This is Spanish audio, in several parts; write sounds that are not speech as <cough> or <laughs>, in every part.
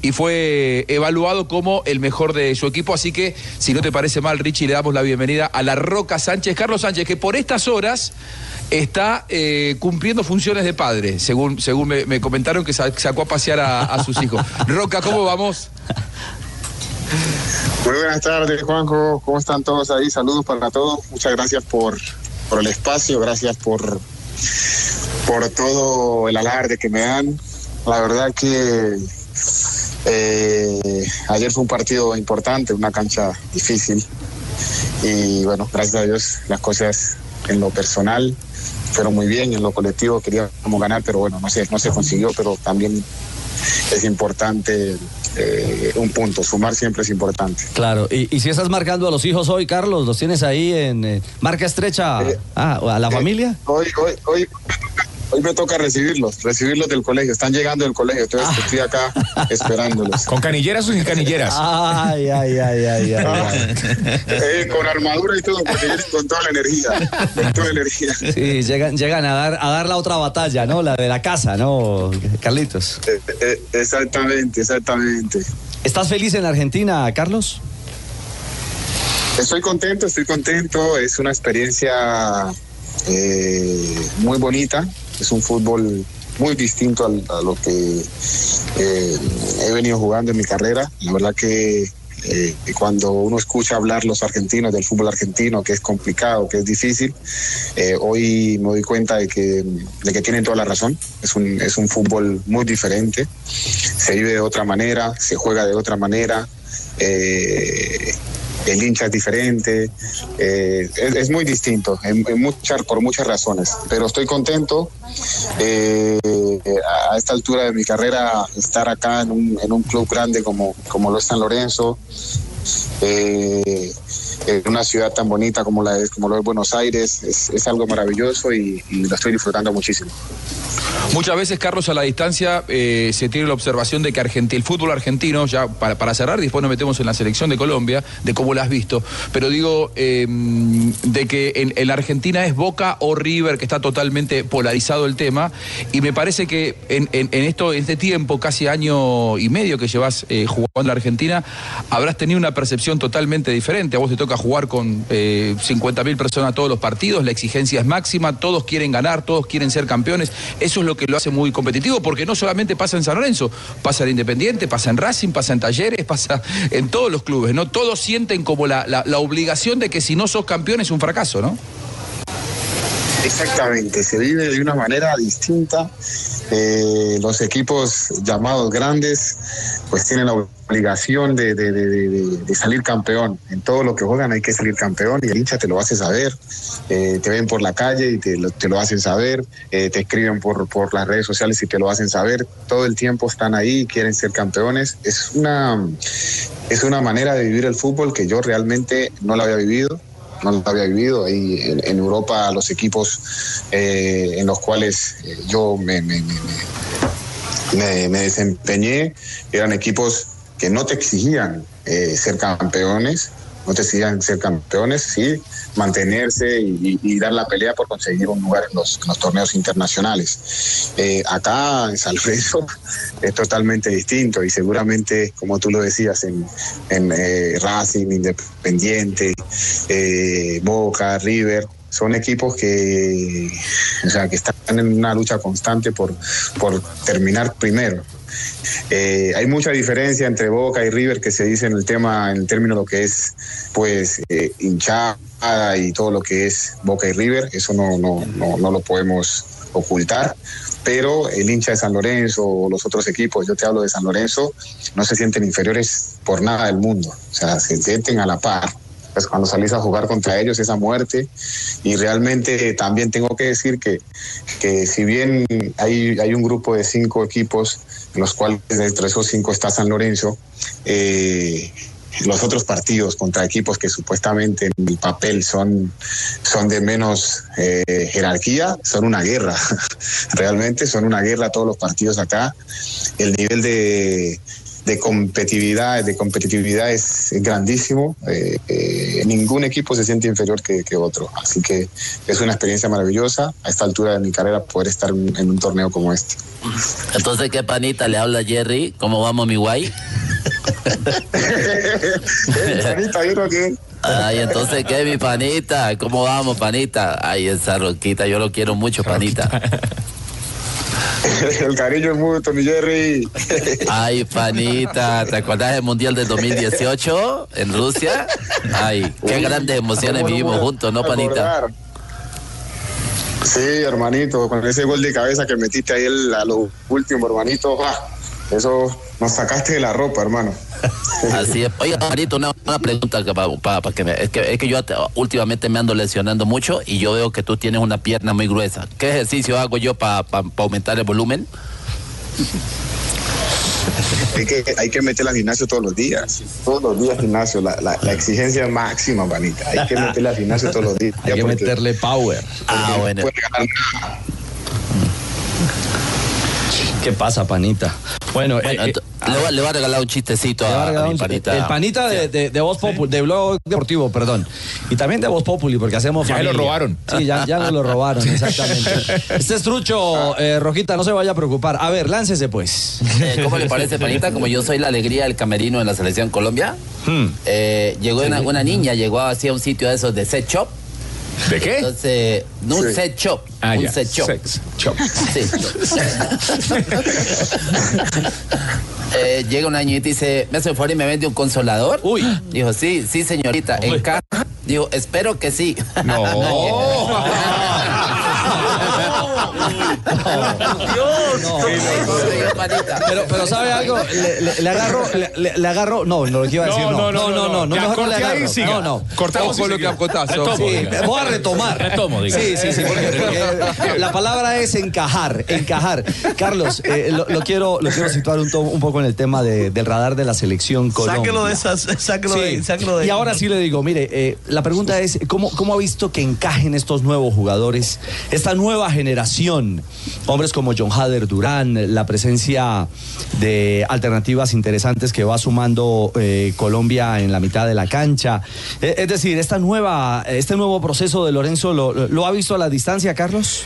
y fue evaluado como el mejor de su equipo. Así que, si no te parece mal, Richie, le damos la bienvenida a la Roca Sánchez, Carlos Sánchez, que por estas horas está eh, cumpliendo funciones de padre, según, según me, comentaron que sacó a pasear a, sus hijos. <laughs> Roca, ¿cómo vamos? Muy buenas tardes, Juanjo. ¿Cómo están todos ahí? Saludos para todos. Muchas gracias por, por el espacio, gracias por, por todo el alarde que me dan. La verdad que eh, ayer fue un partido importante, una cancha difícil. Y bueno, gracias a Dios las cosas en lo personal fueron muy bien, en lo colectivo queríamos ganar, pero bueno, no sé, no se consiguió, pero también es importante eh, un punto, sumar siempre es importante. Claro, y, si estás marcando a los hijos hoy, Carlos, ¿los tienes ahí en eh, marca estrecha eh, ah, a la familia? Hoy, hoy, hoy Hoy me toca recibirlos, recibirlos del colegio. Están llegando del colegio, entonces ah. estoy acá <laughs> esperándolos. ¿Con canilleras o sin canilleras? Ay, ay, ay, ay, ay. Eh, con armadura y todo, porque con toda la energía. Con toda la energía. Sí, llegan, llegan a dar, a dar la otra batalla, ¿no? La de la casa, ¿no, Carlitos? Eh, eh, exactamente, exactamente. ¿Estás feliz en Argentina, Carlos? Estoy contento, estoy contento. Es una experiencia muy bonita es un fútbol muy distinto a, lo que eh, he venido jugando en mi carrera. La verdad que eh, cuando uno escucha hablar los argentinos del fútbol argentino, que es complicado, que es difícil, eh, hoy me doy cuenta de que, de que tienen toda la razón. Es un, es un fútbol muy diferente, se vive de otra manera, se juega de otra manera el hincha es diferente, eh, es, muy distinto en, por muchas razones, pero estoy contento eh, a esta altura de mi carrera estar acá en un, en un club grande como, como lo es San Lorenzo. Eh, en una ciudad tan bonita como la es, como lo es Buenos Aires, es, algo maravilloso y, lo estoy disfrutando muchísimo. Muchas veces, Carlos, a la distancia eh, se tiene la observación de que el fútbol argentino, ya para, para, cerrar, después nos metemos en la selección de Colombia, de cómo lo has visto, pero digo, em, de que en, la Argentina es Boca o River, que está totalmente polarizado el tema, y me parece que en, esto, en este tiempo, casi año y medio que llevas eh, jugando en la Argentina, habrás tenido una percepción totalmente diferente. A vos te toca jugar con eh, 50.000 personas todos los partidos, la exigencia es máxima, todos quieren ganar, todos quieren ser campeones. Eso es lo que lo hace muy competitivo, porque no solamente pasa en San Lorenzo, pasa en Independiente, pasa en Racing, pasa en Talleres, pasa en todos los clubes, ¿no? Todos sienten como la, la obligación de que si no sos campeón es un fracaso, ¿no? Exactamente, se vive de una manera distinta. Eh, los equipos llamados grandes pues tienen la obligación de, salir campeón. En todo lo que juegan hay que salir campeón y el hincha te lo hace saber. Eh, te ven por la calle y te lo, hacen saber. Eh, te escriben por, por las redes sociales y te lo hacen saber. Todo el tiempo están ahí, quieren ser campeones. Es una, es una manera de vivir el fútbol que yo realmente no la había vivido no lo había vivido. Ahí en, Europa los equipos eh, en los cuales eh, yo me, me, desempeñé eran equipos que no te exigían eh, ser campeones, no te exigían ser campeones, sí, mantenerse y, dar la pelea por conseguir un lugar en los, torneos internacionales. Eh, acá en San <laughs> es totalmente distinto y seguramente, como tú lo decías, en, eh, Racing, Independiente, eh, Boca, River, son equipos que, o sea, que están en una lucha constante por, por terminar primero. Eh, hay mucha diferencia entre Boca y River que se dice en el tema, en el término lo que es, pues, eh, hinchada y todo lo que es Boca y River. Eso no, no, no, no lo podemos ocultar pero el hincha de San Lorenzo o los otros equipos, yo te hablo de San Lorenzo, no se sienten inferiores por nada del mundo, o sea, se sienten a la par. Pues cuando salís a jugar contra ellos esa muerte y realmente también tengo que decir que, que si bien hay, hay un grupo de cinco equipos los cuales entre esos cinco está San Lorenzo, eh, los otros partidos contra equipos que supuestamente en el papel son, son de menos eh, jerarquía, son una guerra. <laughs> Realmente son una guerra todos los partidos acá. El nivel de, de competitividad, de competitividad es, grandísimo. Eh, eh, ningún equipo se siente inferior que, otro. Así que es una experiencia maravillosa a esta altura de mi carrera poder estar en, un torneo como este. Entonces, ¿qué panita le habla Jerry? ¿Cómo vamos, mi guay? <laughs> panita, yo creo que... Ay, entonces, ¿qué, mi panita? ¿Cómo vamos, panita? Ay, esa roquita, yo lo quiero mucho, panita. <laughs> <laughs> El cariño es mucho, mi Jerry. Ay, panita, ¿te acuerdas del Mundial del 2018 en Rusia? Ay, qué grandes emociones vivimos juntos, ¿no, panita? Sí, hermanito, con ese gol de cabeza que metiste ahí a lo último, hermanito. Eso nos sacaste de la ropa, hermano. Así es. Oiga, Marito, una, pregunta para, que me, es, que, es que yo últimamente me ando lesionando mucho y yo veo que tú tienes una pierna muy gruesa. ¿Qué ejercicio hago yo para aumentar el volumen? Hay que, hay que meterla al gimnasio todos los días. Todos los días gimnasio. La, la, exigencia máxima, manita. Hay que meterle al gimnasio todos los días. Hay que meterle power. Ah, bueno. ¿Qué pasa, panita? Bueno, eh, eh, le, va, a regalar un chistecito a, mi panita. El panita de, de, de Voz Populi, de Blog Deportivo, perdón. Y también de Voz Populi, porque hacemos Ya lo robaron. Sí, ya, ya nos lo robaron, <laughs> exactamente. Este es trucho, eh, Rojita, no se vaya a preocupar. A ver, láncese pues. ¿Cómo le parece, panita? Como yo soy la alegría del camerino en la selección Colombia, hmm. llegó una, una, niña, llegó hacia un sitio de esos de set shop ¿De qué? Entonces, no un set shop, ah, un set shop. Sex shop. <laughs> Sí. <laughs> eh, llega una niñita y dice, me hace favor y me vende un consolador. Uy. Dijo, sí, sí, señorita, en casa. Dijo, espero que sí. No. no. <laughs> Dios, no, pero, pero ¿sabe algo? Le, le, agarro, le, le, agarro, no, no lo que iba a decir, no. No, no, no, no, no, no, no le agarro. No, no. Cortamos con lo que acotazo. Sí, voy a retomar. Retomo, digo. Sí, sí, sí, porque, la palabra es encajar, encajar. Carlos, eh, lo, lo, quiero, lo quiero situar un, un poco en el tema de, del radar de la selección Colombia. Sáquelo de esas, sáquelo de, sáquelo de Y ahora sí le digo, mire, eh, la pregunta es, ¿cómo, ¿cómo ha visto que encajen estos nuevos jugadores, esta nueva generación? Hombres como John Hader Durán, la presencia de alternativas interesantes que va sumando eh, Colombia en la mitad de la cancha. Eh, es decir, esta nueva, este nuevo proceso de Lorenzo, ¿lo, ha visto a la distancia, Carlos?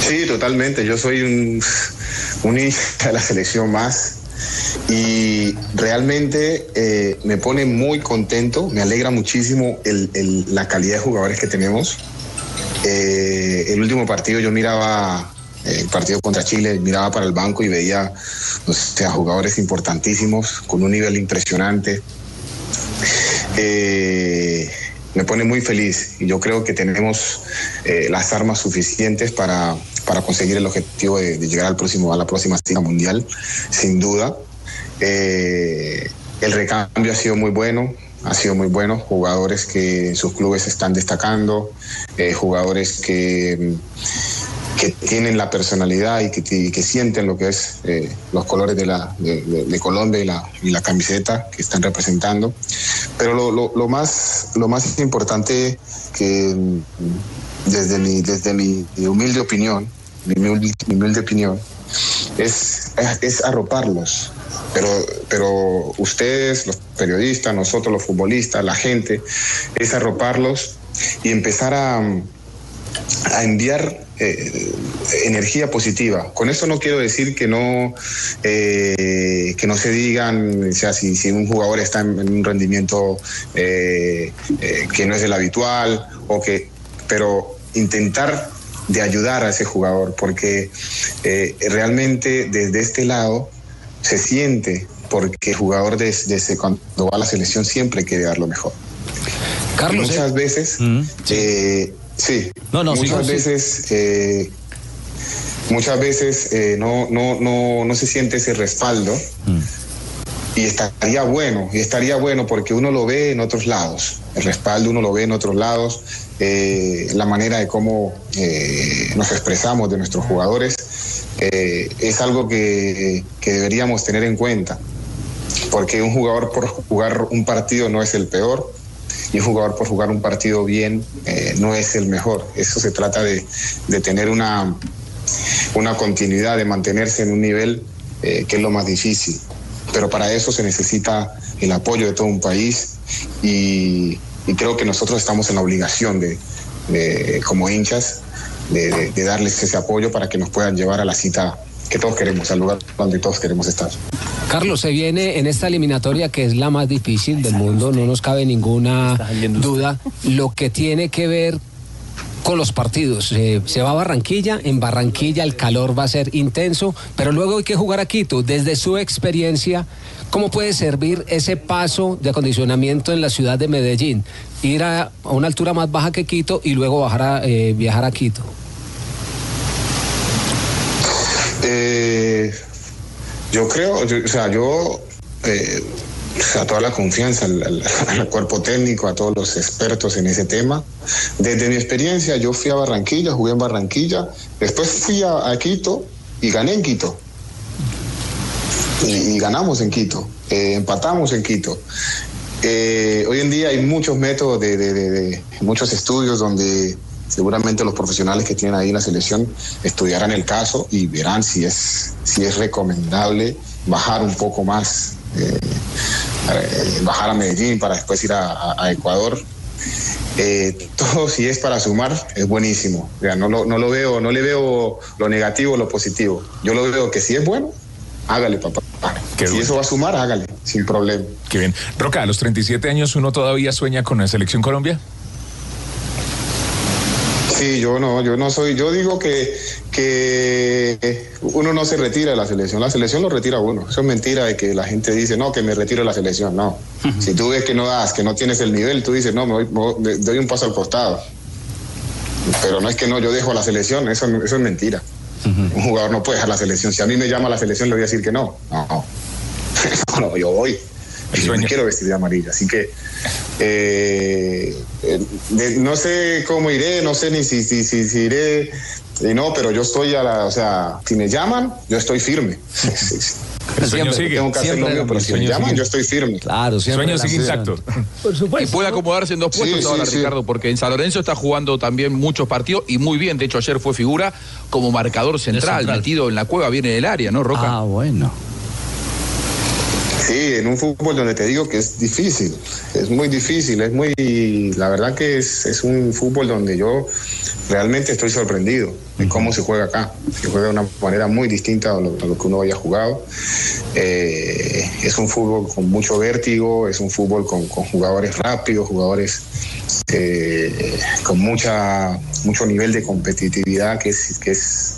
Sí, totalmente. Yo soy un, un de la selección más y realmente eh, me pone muy contento, me alegra muchísimo la calidad de jugadores que tenemos. Eh, el último partido yo miraba eh, el partido contra Chile, miraba para el banco y veía a jugadores importantísimos con un nivel impresionante. Eh, me pone muy feliz y yo creo que tenemos las armas suficientes para, para conseguir el objetivo de, llegar al próximo, a la próxima cita mundial, sin duda. el recambio ha sido muy bueno, ha sido muy bueno, jugadores que sus clubes están destacando, eh, jugadores que, que tienen la personalidad y que, que sienten lo que es eh, los colores de, la, de, Colombia y la, y la, camiseta que están representando. Pero lo, lo, más, lo más importante que desde mi, desde mi humilde opinión, mi humilde, mi humilde opinión, es, es arroparlos, pero, pero ustedes, los periodistas, nosotros los futbolistas, la gente, es arroparlos y empezar a, a enviar eh, energía positiva. Con eso no quiero decir que no, eh, que no se digan, sea, si, si un jugador está en, un rendimiento eh, que no es el habitual, o que, pero intentar de ayudar a ese jugador, porque realmente desde este lado se siente porque el jugador desde, cuando va a la selección siempre quiere dar lo mejor. Carlos. Muchas veces, mm, eh, sí. no, no, muchas veces, eh, muchas veces eh, no, no, no, no se siente ese respaldo. Mm. Y estaría bueno, y estaría bueno porque uno lo ve en otros lados. El respaldo uno lo ve en otros lados. la manera de cómo nos expresamos de nuestros jugadores eh, es algo que, deberíamos tener en cuenta, porque un jugador por jugar un partido no es el peor y un jugador por jugar un partido bien eh, no es el mejor. Eso se trata de, tener una, una continuidad, de mantenerse en un nivel eh, que es lo más difícil. Pero para eso se necesita el apoyo de todo un país y, creo que nosotros estamos en la obligación de, como hinchas de, de darles ese apoyo para que nos puedan llevar a la cita que todos queremos, al lugar donde todos queremos estar. Carlos, se viene en esta eliminatoria que es la más difícil del mundo, no nos cabe ninguna duda, lo que tiene que ver con los partidos. Eh, se va a Barranquilla, en Barranquilla el calor va a ser intenso, pero luego hay que jugar a Quito. Desde su experiencia, ¿cómo puede servir ese paso de acondicionamiento en la ciudad de Medellín? Ir a, una altura más baja que Quito y luego bajar a, eh, viajar a Quito. Eh, yo creo, o sea, yo, eh, a toda la confianza <laughs> al, cuerpo técnico, a todos los expertos en ese tema. Desde mi experiencia, yo fui a Barranquilla, jugué en Barranquilla, después fui a, Quito y gané en Quito. Y, ganamos en Quito, eh, empatamos en Quito. Eh, hoy en día hay muchos métodos de muchos estudios donde seguramente los profesionales que tienen ahí en la selección estudiarán el caso y verán si es, si es recomendable bajar un poco más, eh, eh, bajar a Medellín para después ir a, Ecuador. Eh, todo si es para sumar es buenísimo. no, lo, no lo veo, no le veo lo negativo o lo positivo. Yo lo veo que si es bueno, hágale, papá. si eso va a sumar, hágale, sin problema. Qué bien. Roca, a los 37 años uno todavía sueña con la selección Colombia. Sí, yo no, yo no soy, yo digo que, que uno no se retira de la selección, la selección lo retira uno. Eso es mentira de que la gente dice, no, que me retiro de la selección, no. Si tú ves que no das, que no tienes el nivel, tú dices, no, me, doy un paso al costado. Pero no es que no, yo dejo la selección, eso, eso es mentira. Un jugador no puede dejar la selección. Si a mí me llama la selección, le voy a decir que no. No, no, <laughs> no yo voy. Yo me quiero vestir de amarilla. Así que eh, no sé cómo iré, no sé ni si, si, si, iré. Y no, pero yo estoy a la, o sea, si me llaman, yo estoy firme. <laughs> El sueño sigue. Tengo que hacer lo mío, pero si me llaman, yo estoy firme. Claro, siempre. El sueño sigue intacto. Por <laughs> supuesto. Y puede acomodarse en dos puestos ahora, Ricardo, porque en San Lorenzo está jugando también muchos partidos y muy bien. De hecho, ayer fue figura como marcador central, metido en la cueva, viene del área, ¿no, Roca? Ah, bueno. Sí, en un fútbol donde te digo que es difícil, es muy difícil, es muy, la verdad que es, es un fútbol donde yo realmente estoy sorprendido de cómo se juega acá. Se juega de una manera muy distinta a lo, que uno haya jugado. Eh, es un fútbol con mucho vértigo, es un fútbol con, jugadores rápidos, jugadores eh, con mucha, mucho nivel de competitividad, que es, que, es,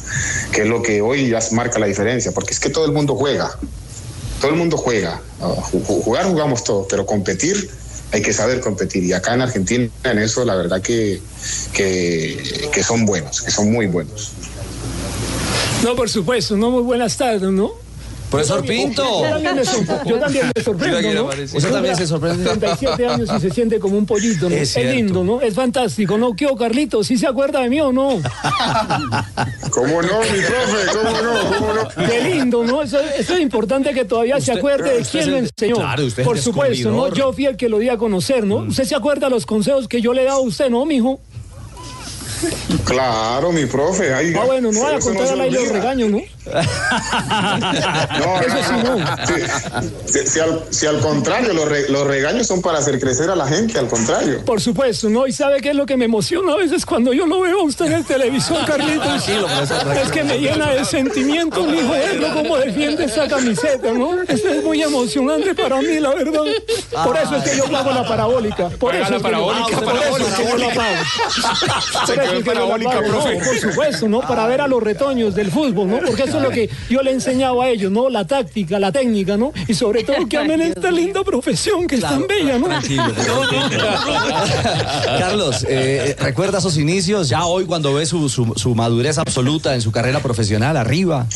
que es lo que hoy ya marca la diferencia, porque es que todo el mundo juega todo el mundo juega. Jugar jugamos todos, pero competir hay que saber competir. Y acá en Argentina en eso la verdad que, que, son buenos, que son muy buenos. No, por supuesto, no muy buenas tardes, ¿no? Profesor Pinto. Yo también me, sorprendo, ¿no? Usted también se sorprende. <laughs> 37 años y se siente como un pollito, ¿no? Es, lindo, ¿no? Es fantástico, ¿no? ¿Qué, Carlito? ¿Sí se acuerda de mí o no? ¿Cómo no, mi profe? ¿Cómo no? ¿Cómo no? Qué lindo, ¿no? Eso, es importante que todavía se acuerde de quién lo enseñó. Claro, usted Por supuesto, ¿no? Yo fui el que lo di a conocer, ¿no? Mm. Usted se acuerda de los consejos que yo le he dado a usted, ¿no, mijo? Claro, mi profe. ah, bueno, no vaya a contar no los regaños, ¿no? No, <laughs> Eso sí, no. Si, al, contrario, los, regaños son para hacer crecer a la gente, al contrario. Por supuesto, ¿no? Y sabe qué es lo que me emociona a veces cuando yo lo veo a usted en el televisor, Carlitos. <laughs> es que me llena de sentimiento, mi hijo, cómo defiende esa camiseta, ¿no? Esto es muy emocionante para mí, la verdad. Por eso es que yo pago la parabólica. Por eso la parabólica, por eso es que yo la pago por supuesto, ¿no? Para ver a los retoños del fútbol, ¿no? Porque eso es lo que yo le he enseñado a ellos, ¿no? La táctica, la técnica, ¿no? Y sobre todo que <laughs> amen esta linda profesión que es tan bella, ¿no? <laughs> Carlos, eh, ¿recuerda esos inicios? Ya hoy cuando ve su, madurez absoluta en su carrera profesional arriba.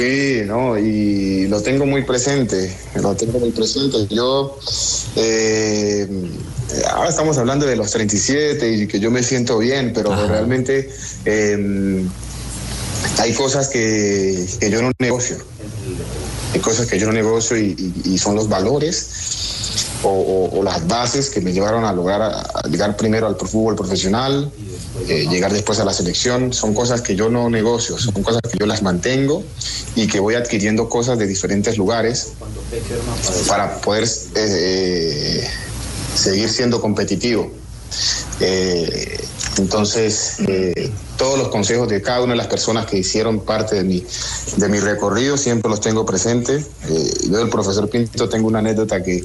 Sí, no, y lo tengo muy presente, lo tengo muy presente. Yo eh, ahora estamos hablando de los 37 y que yo me siento bien, pero realmente em, hay cosas que, yo no negocio. Hay cosas que yo no negocio y, son los valores o, las bases que me llevaron a lograr llegar primero al fútbol profesional, eh, llegar después a la selección, son cosas que yo no negocio, son cosas que yo las mantengo y que voy adquiriendo cosas de diferentes lugares para poder eh, seguir siendo competitivo. Eh, entonces, todos los consejos de cada una de las personas que hicieron parte de mi, de mi recorrido siempre los tengo presentes. yo, el profesor Pinto, tengo una anécdota que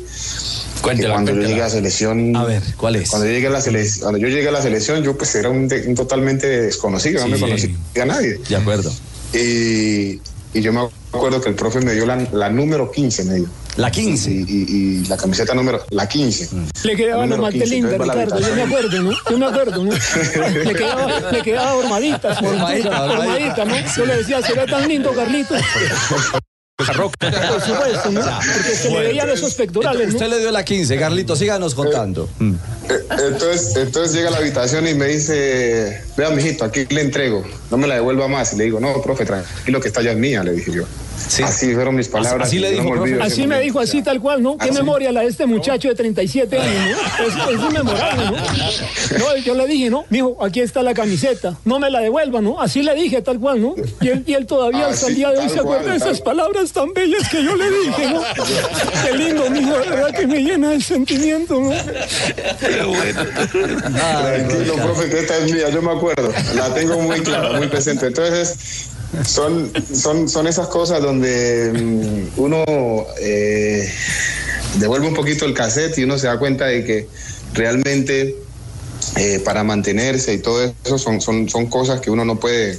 cuando yo llegué a la selección. A ver, ¿cuál es? Cuando yo llegué a la selección, cuando yo llegué a la selección, yo pues era un, totalmente desconocido, no me conocía a nadie. De acuerdo. Y, y, yo me acuerdo que el profe me dio la, la número 15, me dio. La 15. Y, y, la camiseta número, la 15. Le quedaba la más linda, Ricardo, yo me acuerdo, ¿no? Yo me acuerdo, ¿no? <laughs> le quedaba, le quedaba hormadita. Hormadita, ¿no? Yo le decía, se ve tan lindo, Carlitos. <laughs> Roca. Por supuesto, ¿no? Porque se le veían esos pectorales. Usted le dio la 15, Carlito, síganos contando. Mm. Eh, entonces, entonces llega a la habitación y me dice, vea, mijito, aquí le entrego, no me la devuelva más. Y le digo, no, profe, tranquilo que está ya es mía, le dije yo. Así fueron mis palabras. Así, le dijo, así me dijo, así tal cual, ¿no? Qué memoria la de este muchacho de 37 años, ¿no? <laughs> Es, es memorable, ¿no? ¿no? Yo le dije, no, mijo, aquí está la camiseta, no me la devuelva, ¿no? Así le dije, tal cual, ¿no? Y él, y él todavía hasta el día de hoy se acuerda de esas palabras tan bellas que yo le dije, ¿no? Qué lindo, mijo, de verdad que me llena el sentimiento, ¿no? Tranquilo, profe, que esta es mía, yo me acuerdo, la tengo muy clara, muy presente. Entonces, son, son, son esas cosas donde mm, uno eh, devuelve un poquito el cassette y uno se da cuenta de que realmente eh, para mantenerse y todo eso son, son, son cosas que uno no puede,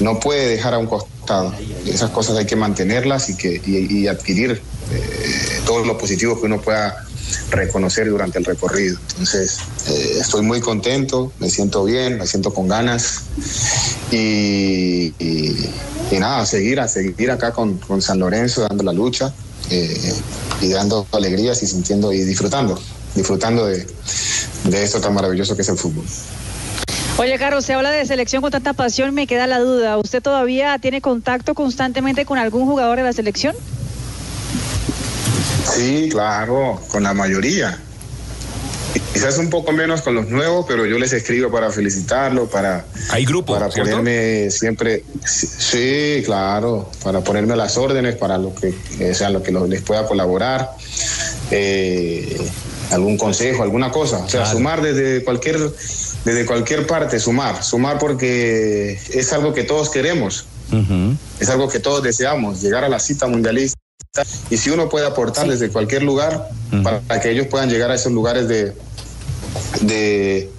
no puede dejar a un costado. Esas cosas hay que mantenerlas y, que, y, adquirir eh, todo lo positivo que uno pueda reconocer durante el recorrido. Entonces, eh, estoy muy contento, me siento bien, me siento con ganas y, nada, seguir, a seguir acá con, San Lorenzo dando la lucha eh, y dando alegrías y sintiendo y disfrutando, disfrutando de, de esto tan maravilloso que es el fútbol. Oye, Carlos, se habla de selección con tanta pasión, me queda la duda. ¿Usted todavía tiene contacto constantemente con algún jugador de la selección? Sí, claro, con la mayoría. Quizás un poco menos con los nuevos, pero yo les escribo para felicitarlos, para... Hay grupos, Para ponerme siempre... Sí, claro, para ponerme las órdenes, para lo que, eh, sea, lo que les pueda colaborar. Eh, algún consejo, alguna cosa. O sea, sumar desde cualquier, desde cualquier parte, sumar. Sumar porque es algo que todos queremos. Es algo que todos deseamos, llegar a la cita mundialista y si uno puede aportar desde cualquier lugar para que ellos puedan llegar a esos lugares de de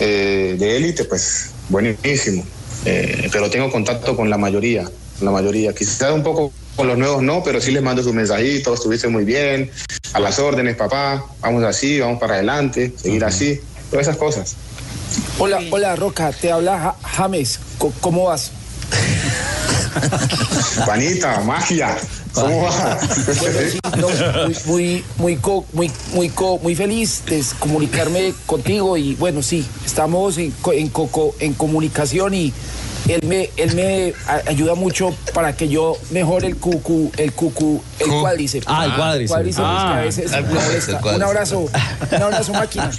eh, de élite, pues buenísimo. Eh, pero tengo contacto con la mayoría, la mayoría. Quizás un poco con los nuevos no, pero sí les mando sus mensajitos, estuviste muy bien, a las órdenes, papá, vamos así, vamos para adelante, seguir así, todas esas cosas. Hola, hola Roca, te habla James, ¿cómo vas? <laughs> Panita, magia. ¿Cómo va? <laughs> muy, muy, muy, muy, muy, feliz de comunicarme contigo y bueno, sí, estamos en, en, en comunicación y él me, él me ayuda mucho para que yo mejore el cucu, el cucu, el cuádriceps. Ah, el cuádriceps. Ah, a veces Un abrazo, un abrazo máquina.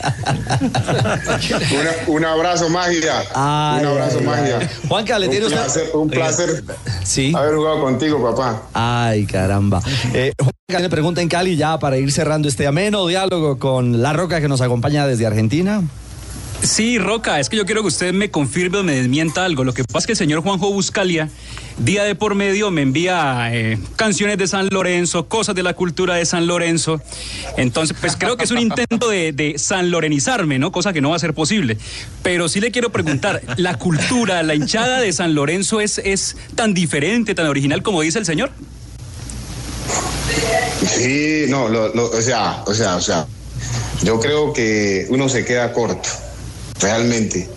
un abrazo magia. un abrazo magia. Juanca, le tiene usted... Un placer sí. haber jugado contigo, papá. Ay, caramba. Eh, Juanca le pregunta en Cali ya para ir cerrando este ameno diálogo con La Roca que nos acompaña desde Argentina. Sí, Roca, es que yo quiero que usted me confirme o me desmienta algo. Lo que pasa es que el señor Juanjo Buscalia, día de por medio, me envía eh, canciones de San Lorenzo, cosas de la cultura de San Lorenzo. Entonces, pues creo que es un intento de, de sanlorenizarme, ¿no? Cosa que no va a ser posible. Pero sí le quiero preguntar, ¿la cultura, la hinchada de San Lorenzo es, es tan diferente, tan original como dice el señor? Sí, no, o sea, o sea, o sea, yo creo que uno se queda corto realmente.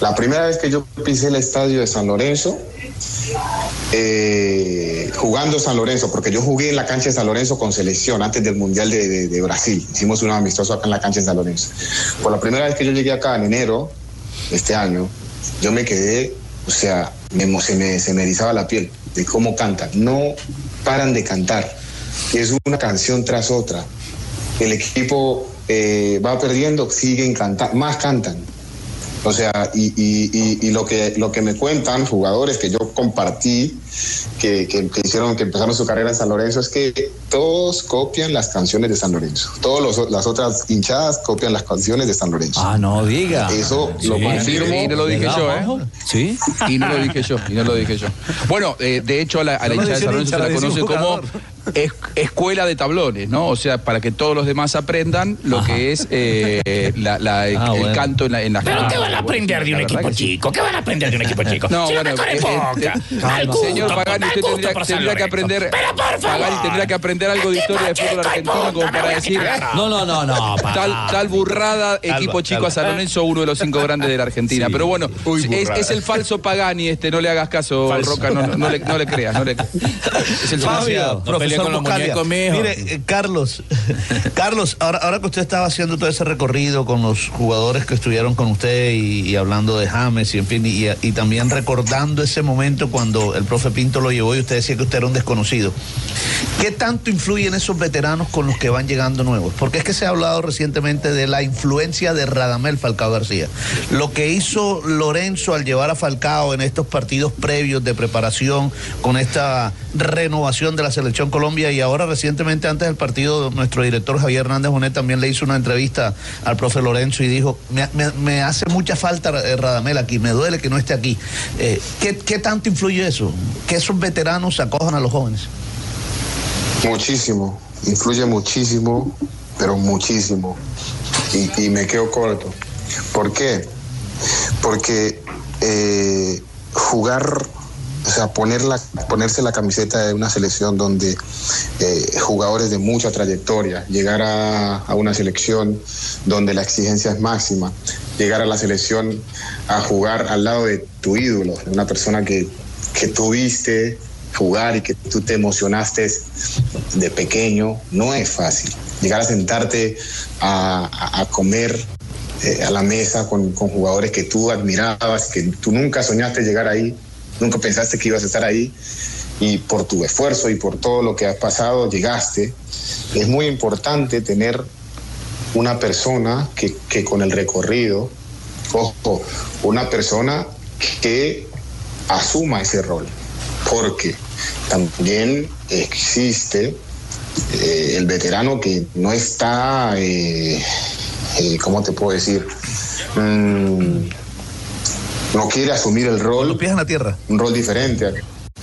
La primera vez que yo pisé el estadio de San Lorenzo, eh, jugando San Lorenzo, porque yo jugué en la cancha de San Lorenzo con selección antes del Mundial de, Brasil. Hicimos un amistoso acá en la cancha de San Lorenzo. Por la primera vez que yo llegué acá en enero de este año, yo me quedé, o sea, me, se, me, se me erizaba la piel de cómo cantan. No paran de cantar. Es una canción tras otra. el equipo eh, va perdiendo, siguen cantando, más cantan. O sea, y, y- y- y lo, que, lo que me cuentan jugadores que yo compartí, que, que- que hicieron, que empezaron su carrera en San Lorenzo, es que todos copian las canciones de San Lorenzo. Todas las otras hinchadas copian las canciones de San Lorenzo. Ah, no diga. Eso lo confirmo. Y no lo dije ¿Verdad, yo? ¿eh? Sí. Y no lo dije yo, y no lo dije yo. Bueno, eh, de hecho, a la, a la hinchada de San Lorenzo se la conoce como. Es- escuela de tablones, ¿no? O sea, para que todos los demás aprendan lo que es eh, la- la- el, Ah, el bueno. canto en, la, en las ¿Pero qué van a aprender de un equipo chico? ¿Qué van a aprender de un equipo chico? No, Si bueno, eh, eh, Al gusto, señor Pagani, usted tendría, tendría que aprender. Pero por favor. Pagani tendría que aprender algo de historia de fútbol argentino como para decir. No, no, no, no. Tal, tal burrada, equipo chico a San Lorenzo, uno de los cinco <laughs> grandes de la Argentina. Pero bueno, es, es el falso Pagani, este, no le hagas caso, Roca, no, no le, no le creas, no le <laughs> Es el Fabio, falso. Profesor. Mire, eh, Carlos, <laughs> Carlos, ahora, ahora que usted estaba haciendo todo ese recorrido con los jugadores que estuvieron con usted y, y hablando de James y en fin, y, y también recordando ese momento cuando el profe Pinto lo llevó y usted decía que usted era un desconocido. ¿Qué tanto influyen esos veteranos con los que van llegando nuevos? Porque es que se ha hablado recientemente de la influencia de Radamel Falcao García. Lo que hizo Lorenzo al llevar a Falcao en estos partidos previos de preparación con esta renovación de la selección Colombia y ahora recientemente antes del partido nuestro director Javier Hernández Bonet también le hizo una entrevista al profe Lorenzo y dijo, me, hace mucha falta eh, Radamel aquí, me duele que no esté aquí. Eh, ¿qué, qué tanto influye eso? Que esos veteranos acojan a los jóvenes. Muchísimo, influye muchísimo, pero muchísimo. Y, y me quedo corto. ¿Por qué? Porque eh, jugar, o sea, poner la- ponerse la camiseta de una selección donde eh, jugadores de mucha trayectoria, llegar a, una selección donde la exigencia es máxima, llegar a la selección a jugar al lado de tu ídolo, de una persona que, que tuviste jugar y que tú te emocionaste de pequeño, no es fácil. Llegar a sentarte a comer eh, a la mesa con, con jugadores que tú admirabas, que tú nunca soñaste llegar ahí, nunca pensaste que ibas a estar ahí, y por tu esfuerzo y por todo lo que has pasado llegaste. Es muy importante tener una persona que, que con el recorrido, ojo, una persona que asuma ese rol, porque también existe eh, el veterano que no está, eh, eh, ¿cómo te puedo decir? Mm, no quiere asumir el rol. Los pies en la tierra. Un rol diferente.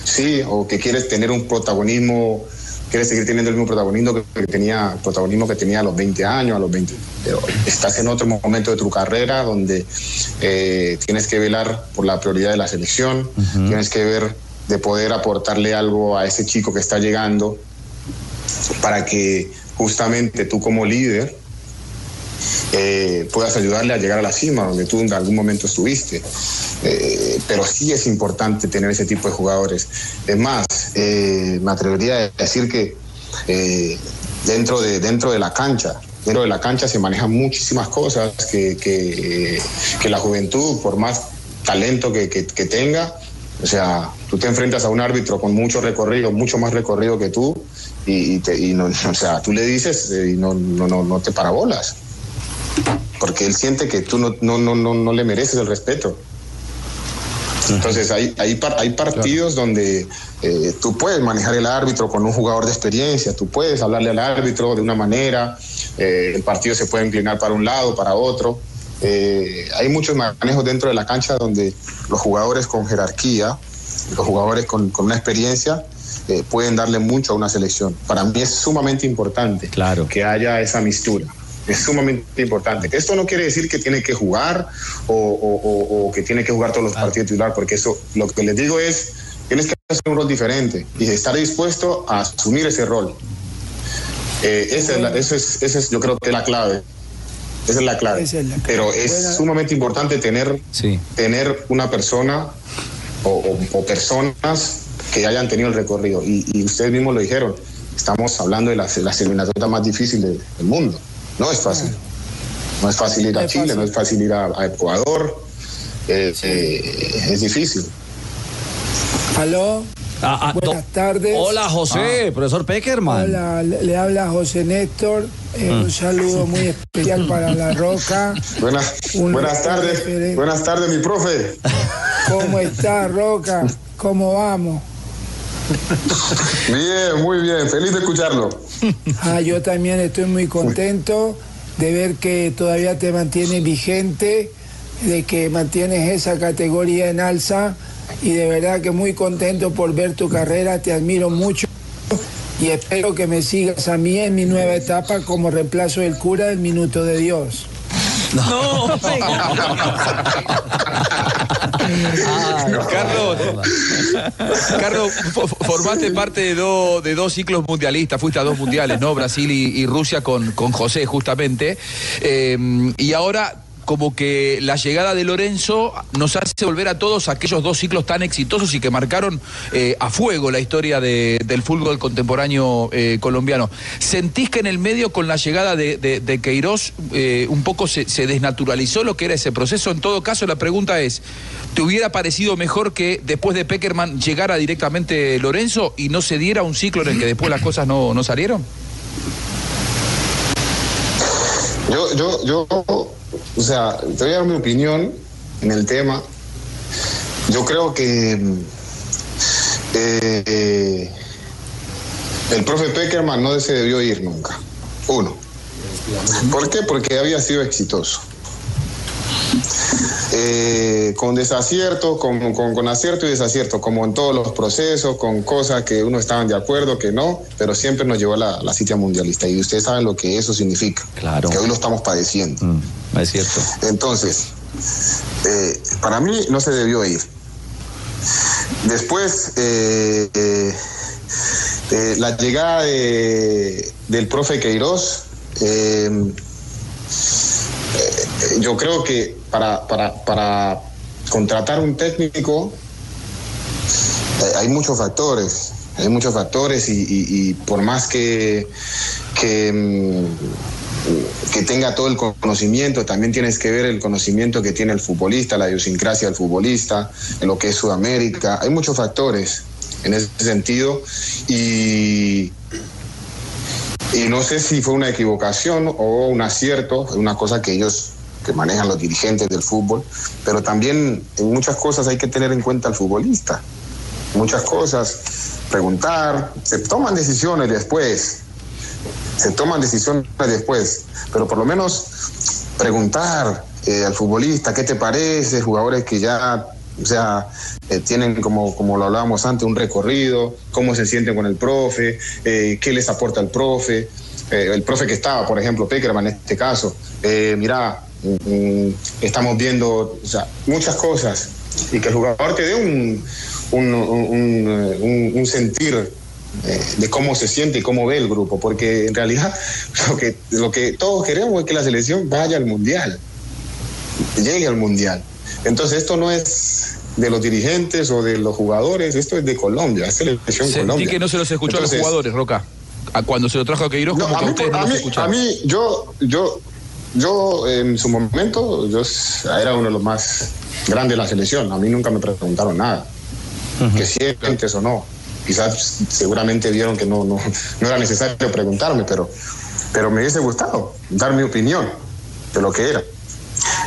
Sí, o que quieres tener un protagonismo, quieres seguir teniendo el mismo protagonismo que, que tenía, protagonismo que tenía a los 20 años, a los 20. Pero estás en otro momento de tu carrera donde eh, tienes que velar por la prioridad de la selección, tienes que ver de poder aportarle algo a ese chico que está llegando para que justamente tú como líder eh, puedas ayudarle a llegar a la cima donde tú en algún momento estuviste. Eh, pero sí es importante tener ese tipo de jugadores. Es más, eh, me atrevería a decir que eh, dentro, de, dentro de la cancha, dentro de la cancha se manejan muchísimas cosas que, que, la juventud, por más talento que, que- que tenga, o sea, tú te enfrentas a un árbitro con mucho recorrido, mucho más recorrido que tú, y, te- y no, <laughs> o sea, tú le dices y no, no, no, no te parabolas, porque él siente que tú no, no, no, no, no le mereces el respeto. Entonces hay, hay, hay partidos donde eh, tú puedes manejar el árbitro con un jugador de experiencia, tú puedes hablarle al árbitro de una manera, eh, el partido se puede inclinar para un lado, para otro. Eh, hay muchos manejos dentro de la cancha donde los jugadores con jerarquía, los jugadores con, con una experiencia, pueden darle mucho a una selección. Para mí es sumamente importante que haya esa mistura. Es sumamente importante. Esto no quiere decir que tiene que jugar o, o- o- o que tiene que jugar todos los partidos titular, porque eso lo que les digo es, tienes que hacer un rol diferente y estar dispuesto a asumir ese rol. Eh, esa es la- eso es, esa es, yo creo que es la clave. Esa es la clave. Pero es sumamente importante tener, tener una persona o, o- o personas que hayan tenido el recorrido. Y, y ustedes mismos lo dijeron, estamos hablando de las, las eliminatorias más difíciles de- del mundo. No es fácil. No es fácil ir a Chile, no es fácil ir a, a Ecuador. Eh, eh, es difícil. ¿Aló? Ah, Buenas tardes. Hola, José, profesor Peckerman. Hola, le, le habla José Néstor. Eh, Mm. Un saludo muy especial para La Roca. <laughs> Buenas, buenas tardes. referente. Buenas tardes, mi profe. ¿Cómo está, Roca? ¿Cómo vamos? Bien, muy bien. Feliz de escucharlo. <laughs> Ah, yo también estoy muy contento de ver que todavía te mantienes vigente, de que mantienes esa categoría en alza y de verdad que muy contento por ver tu carrera, te admiro mucho y espero que me sigas a mí en mi nueva etapa como reemplazo del cura del Minuto de Dios. No. <laughs> <laughs> Carlos, Carlos, fo- formaste parte de, dos de dos ciclos mundialistas, fuiste a dos mundiales, ¿no? Brasil y, y Rusia con, con José, justamente. Eh, y ahora, como que la llegada de Lorenzo nos hace volver a todos aquellos dos ciclos tan exitosos y que marcaron eh, a fuego la historia de- del fútbol contemporáneo eh, colombiano. ¿Sentís que en el medio, con la llegada de, de, de Queiroz, eh, un poco se, desnaturalizó lo que era ese proceso? En todo caso, la pregunta es, ¿te hubiera parecido mejor que después de Peckerman llegara directamente Lorenzo y no se diera un ciclo en el que después las cosas no, no salieron? Yo, yo, yo, o sea, te voy a dar mi opinión en el tema. Yo creo que mm, eh, el profe Peckerman no se debió ir nunca. Uno. ¿Por qué? Porque había sido exitoso. Eh, con desacierto, con, con- con acierto y desacierto, como en todos los procesos, con cosas que uno estaban de acuerdo, que no, pero siempre nos llevó a la, la cita mundialista. Y ustedes saben lo que eso significa. Claro. Que hoy lo estamos padeciendo. Mm, es cierto. Entonces, eh, para mí no se debió ir. Después, eh, la llegada de- del profe Queiroz, yo creo que para, para, para contratar un técnico eh, hay muchos factores, hay muchos factores y, por más que, mm, que tenga todo el conocimiento, también tienes que ver el conocimiento que tiene el futbolista, la idiosincrasia del futbolista, lo que es Sudamérica. Hay muchos factores en ese sentido y, y no sé si fue una equivocación o un acierto, una cosa que ellos que manejan los dirigentes del fútbol, pero también en muchas cosas hay que tener en cuenta al futbolista. Muchas cosas, preguntar, se toman decisiones después, se toman decisiones después, pero por lo menos preguntar eh, al futbolista qué te parece, jugadores que ya, o sea, eh, tienen como, como lo hablábamos antes, un recorrido, cómo se sienten con el profe, eh, qué les aporta el profe, el profe que estaba, por ejemplo, Peckerman en este caso, mira, estamos viendo o sea, muchas cosas y que el jugador te dé un, un, un- un- un sentir eh, de cómo se siente y cómo ve el grupo, porque en realidad <laughs> lo que, lo que todos queremos es que la selección vaya al mundial, llegue al mundial. Entonces esto no es de los dirigentes o de los jugadores, esto es de Colombia, es selección Sentí Colombia. que no se los escuchó Entonces, a los jugadores, Roca. A cuando se lo trajo a Queiroz, no, como a que mí, ustedes no a los mí- escucharon. a mí, yo, yo, yo en su momento, yo era uno de los más grandes de la selección. A mí nunca me preguntaron nada. Que sientes o no. Quizás seguramente vieron que no, no, no era necesario preguntarme, pero, pero me hubiese gustado dar mi opinión de lo que era.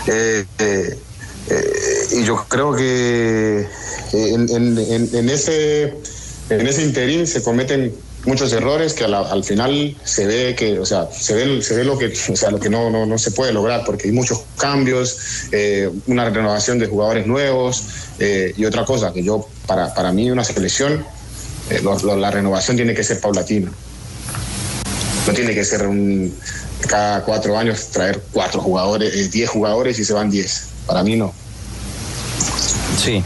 Eh, eh, eh, y yo creo que en, en- en- en ese, en ese interín se cometen muchos errores que la- al final se ve que, o sea, se ve, se ve lo que, o sea, lo que no, no, no se puede lograr porque hay muchos cambios, eh, una renovación de jugadores nuevos eh, y otra cosa que yo, para, para mí una selección, eh, lo- lo- la renovación tiene que ser paulatina. No tiene que ser un, cada cuatro años traer cuatro jugadores, eh, diez jugadores y se van diez. Para mí no. Sí.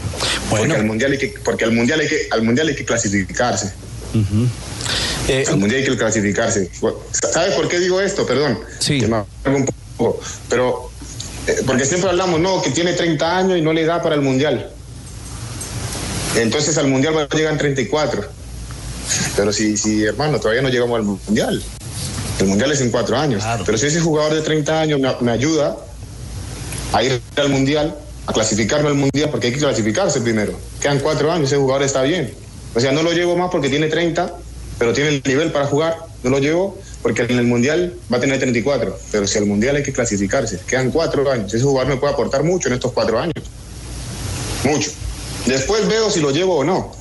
Porque al mundial hay que, porque al mundial hay que, al mundial hay que clasificarse. Eh, al mundial hay que clasificarse. ¿Sabes por qué digo esto? Perdón. Sí. Que me alargo un poco. Pero eh, porque siempre hablamos, no, que tiene 30 años y no le da para el mundial. Entonces al mundial va a llegar en 34. Pero si, si, hermano, todavía no llegamos al mundial. El mundial es en cuatro años. Pero si ese jugador de 30 años me, me ayuda a ir al mundial, a clasificarme al mundial, porque hay que clasificarse primero. Quedan cuatro años, ese jugador está bien. O sea, no lo llevo más porque tiene 30, pero tiene el nivel para jugar. No lo llevo porque en el Mundial va a tener 34. Pero si al Mundial hay que clasificarse, quedan cuatro años. Ese jugador me puede aportar mucho en estos cuatro años. Mucho. Después veo si lo llevo o no.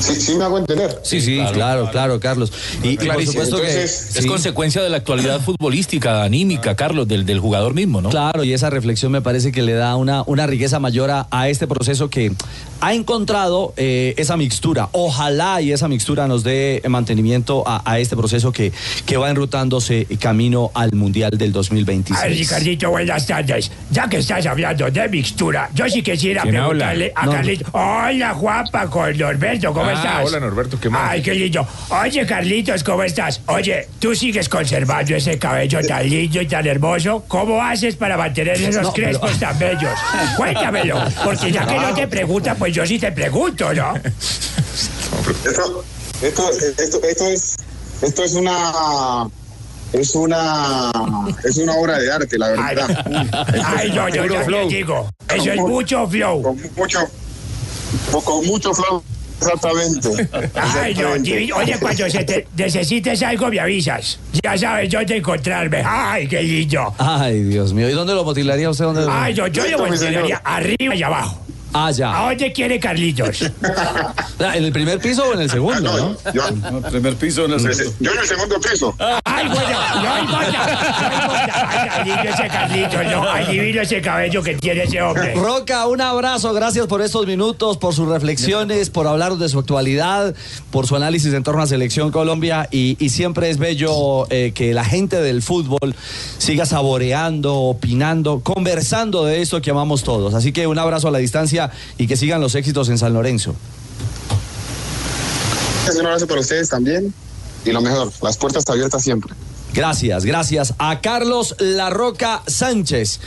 Sí, sí me hago entender. Sí, sí, claro, claro, Carlos. Y, y por supuesto que Es sí. consecuencia de la actualidad futbolística, anímica, Carlos, del, del jugador mismo, ¿no? Claro, y esa reflexión me parece que le da una, una riqueza mayor a, a este proceso que ha encontrado eh, esa mixtura. Ojalá y esa mixtura nos dé mantenimiento a, a este proceso que, que va enrutándose camino al Mundial del 2026. Ay, Ricardito, buenas tardes. Ya que estás hablando de mixtura, yo sí quisiera ¿Quién preguntarle a No. Carlito. Hola, Juanpa, con Norberto, ¿cómo Ah, estás? hola, Norberto, ¿qué más? Ay, qué lindo. Oye, Carlitos, ¿cómo estás? Oye, tú sigues conservando ese cabello tan lindo y tan hermoso. ¿Cómo haces para mantener esos No, pero- crespos tan bellos? Cuéntamelo, porque ya que no te preguntan, pues yo sí te pregunto, ¿no? Esto, esto, esto, esto es, esto es una, es una, es una obra de arte, la verdad. ay, yo también flow. digo. Eso es mucho flow. Con mucho, con mucho flow. Exactamente. Ay, no, divino. Oye, cuando se te necesites algo, me avisas. Ya sabes dónde encontrarme. Ay, qué lindo. Ay, Dios mío. ¿Y dónde lo motilaría usted? ¿Dónde lo- Ay, no, yo mi voltearía señor. arriba y abajo. Ah, ¿A ya. dónde quiere Carlitos? Ah, <laughs> ¿En el primer piso o en el segundo, No, no? yo, Primer piso en el segundo. yo en el segundo piso. <laughs> Ay, bueno, no importa. No importa. Ay, Carlitos, ese Carlitos, no. Adivino ese cabello que tiene ese hombre. Roca, un abrazo, gracias por estos minutos, por sus reflexiones, por hablar de su actualidad, por su análisis en torno a Selección Colombia y, y siempre es bello eh, que la gente del fútbol siga saboreando, opinando, conversando de esto que amamos todos. Así que un abrazo a la distancia y que sigan los éxitos en San Lorenzo. Un abrazo para ustedes también. Y lo mejor, las puertas abiertas siempre. Gracias, gracias a Carlos La Roca Sánchez.